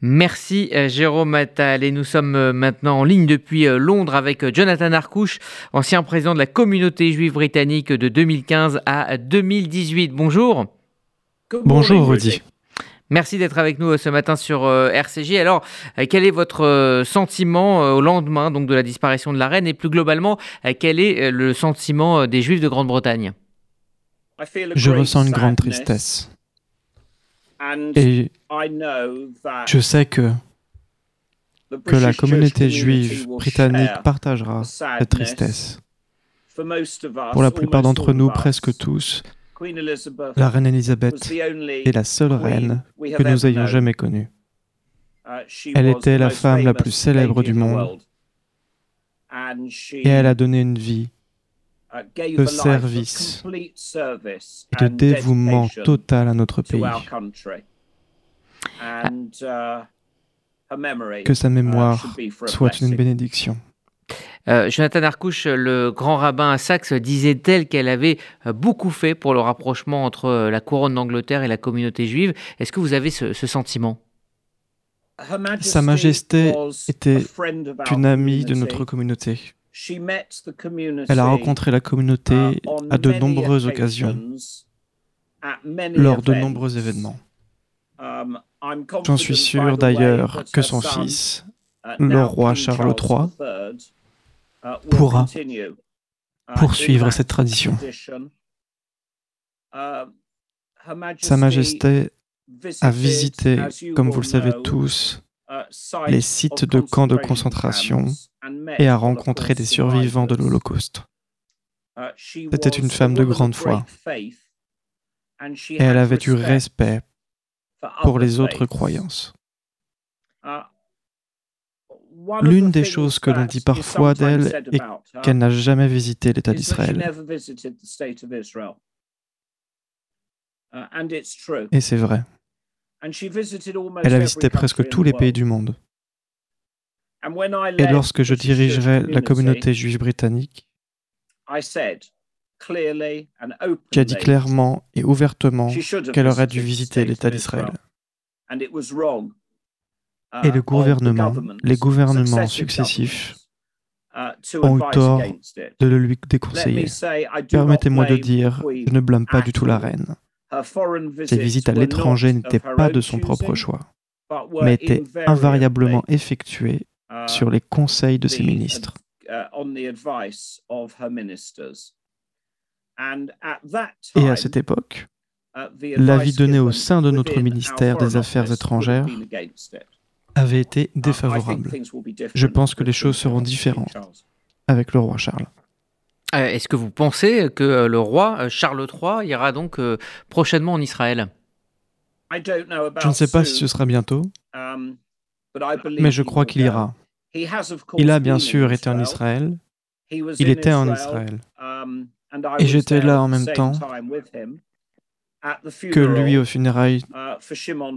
Merci euh, Jérôme Attal et nous sommes euh, maintenant en ligne depuis euh, Londres avec Jonathan Arcouche, ancien président de la communauté juive britannique de 2015 à 2018. Bonjour. Bonjour Rudy. Merci d'être avec nous ce matin sur RCJ. Alors, quel est votre sentiment au lendemain donc de la disparition de la reine? Et plus globalement, quel est le sentiment des Juifs de Grande-Bretagne? Je ressens une grande tristesse. Et je sais que, que la communauté juive britannique partagera cette tristesse. Pour la plupart d'entre nous, presque tous, la reine Elisabeth est la seule reine que nous ayons jamais connue. Uh, elle était la femme la plus célèbre du monde et elle a donné une vie de service et de dévouement total à notre pays. Uh, que sa mémoire soit une bénédiction. Euh, Jonathan Arcouche, le grand rabbin à Saxe, disait-elle qu'elle avait euh, beaucoup fait pour le rapprochement entre euh, la couronne d'Angleterre et la communauté juive. Est-ce que vous avez ce, sentiment? Sa Majesté était une amie de notre communauté. Elle a rencontré la communauté uh, à de nombreuses occasions, lors de nombreux événements. Um, J'en suis sûr d'ailleurs que son fils, uh, le roi Charles III, uh, pourra poursuivre cette tradition. Sa Majesté a visité, comme vous le savez tous, les sites de camps de concentration et a rencontré des survivants de l'Holocauste. C'était une femme de grande foi et elle avait du respect pour les autres croyances. L'une des choses que l'on dit parfois d'elle est qu'elle n'a jamais visité l'État d'Israël. Et c'est vrai. Elle a visité presque tous les pays du monde. Et lorsque je dirigerai la communauté juive britannique, qui a dit clairement et ouvertement qu'elle aurait dû visiter l'État d'Israël. Uh, et le gouvernement, les gouvernements successifs uh, ont eu tort de le lui déconseiller. Permettez-moi de dire, je ne blâme pas du tout la reine. Ses visites à l'étranger n'étaient pas de son propre choix, mais étaient invariablement effectuées sur les conseils de ses ministres. Et à cette époque, uh, l'avis donné au sein de notre ministère des Affaires étrangères avait été uh, défavorable. Je pense que les choses seront différentes avec le roi Charles. Euh, est-ce que vous pensez que euh, le roi euh, Charles III ira donc prochainement en Israël? Je ne sais pas si ce sera bientôt, um, mais je crois qu'il ira. Il a bien sûr été en Israël. Il était en Israël. Um, et j'étais là en même temps que lui aux funérailles uh,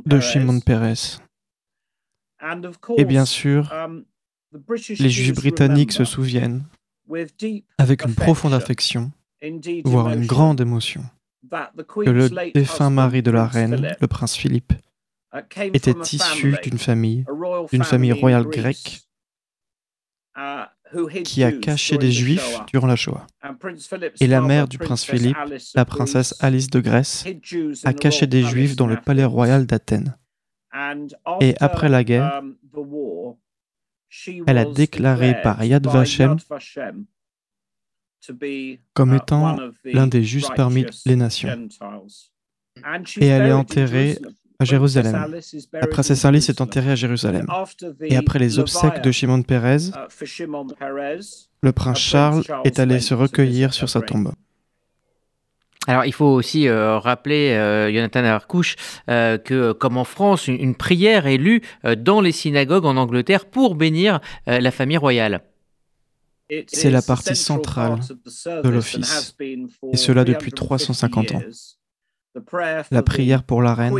de Shimon Peres. Et bien sûr, um, les Juifs britanniques se souviennent avec une profonde affection, voire une grande émotion, que le défunt mari de la reine, le prince Philippe, était issu d'une famille, d'une famille royale grecque uh, qui a caché des Juifs durant la Shoah. Et la mère du prince Philippe, la princesse Alice de Grèce, a caché des Juifs dans le palais royal d'Athènes. Et après la guerre, um, elle a déclaré par Yad Vashem comme uh, étant l'un des justes parmi les nations. Et elle est enterrée à Jérusalem. La princesse Alice est enterrée à Jérusalem. Et après les obsèques de Shimon Peres, uh, le prince Charles est allé se recueillir sur sa tombe. Alors, il faut aussi euh, rappeler, euh, Jonathan Arcouche, euh, que comme en France, une, prière est lue dans les synagogues en Angleterre pour bénir la famille royale. C'est la partie centrale de l'office, et cela depuis 350 ans la prière pour la reine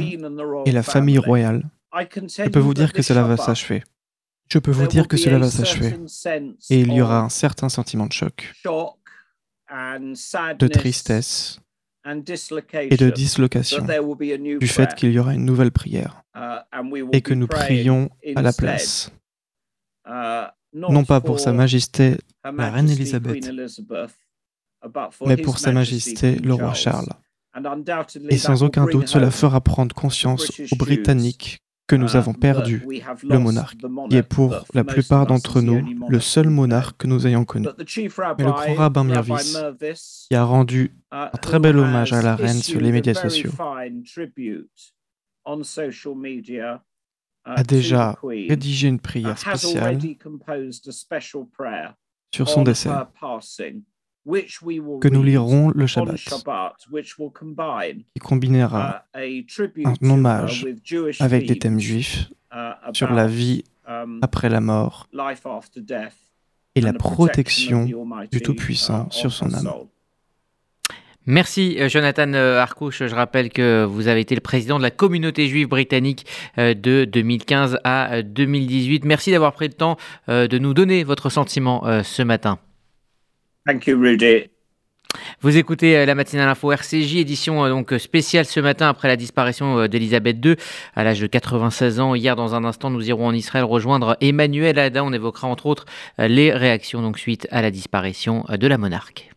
et la famille royale. Je peux vous dire que cela va s'achever. Je peux vous dire que cela va s'achever. Et il y aura un certain sentiment de choc, de tristesse, et de dislocation du fait qu'il y aura une nouvelle prière et que nous prions à la place, non pas pour Sa Majesté la Reine Élisabeth, mais pour Sa Majesté le roi Charles. Et sans aucun doute, cela fera prendre conscience aux Britanniques que nous avons perdu le monarque, qui est pour la plupart d'entre nous le seul monarque que nous ayons connu. Mais le grand rabbin Mirvis, qui a rendu un très bel hommage à la reine sur les médias sociaux, a déjà rédigé une prière spéciale sur son décès que nous lirons le Shabbat, qui combinera uh, un hommage avec des thèmes juifs uh, sur la vie um, après la mort et la protection du Tout-Puissant uh, sur son âme. Merci euh, Jonathan euh, Arcouche. Je rappelle que vous avez été le président de la communauté juive britannique euh, de 2015 à 2018. Merci d'avoir pris le temps de nous donner votre sentiment ce matin. Thank you, Rudy. Vous écoutez euh, la matinale info RCJ, édition euh, donc spéciale ce matin après la disparition euh, d'Elisabeth II à l'âge de 96 ans. Hier, dans un instant, nous irons en Israël rejoindre Emmanuel Ada. On évoquera entre autres les réactions donc suite à la disparition de la monarque.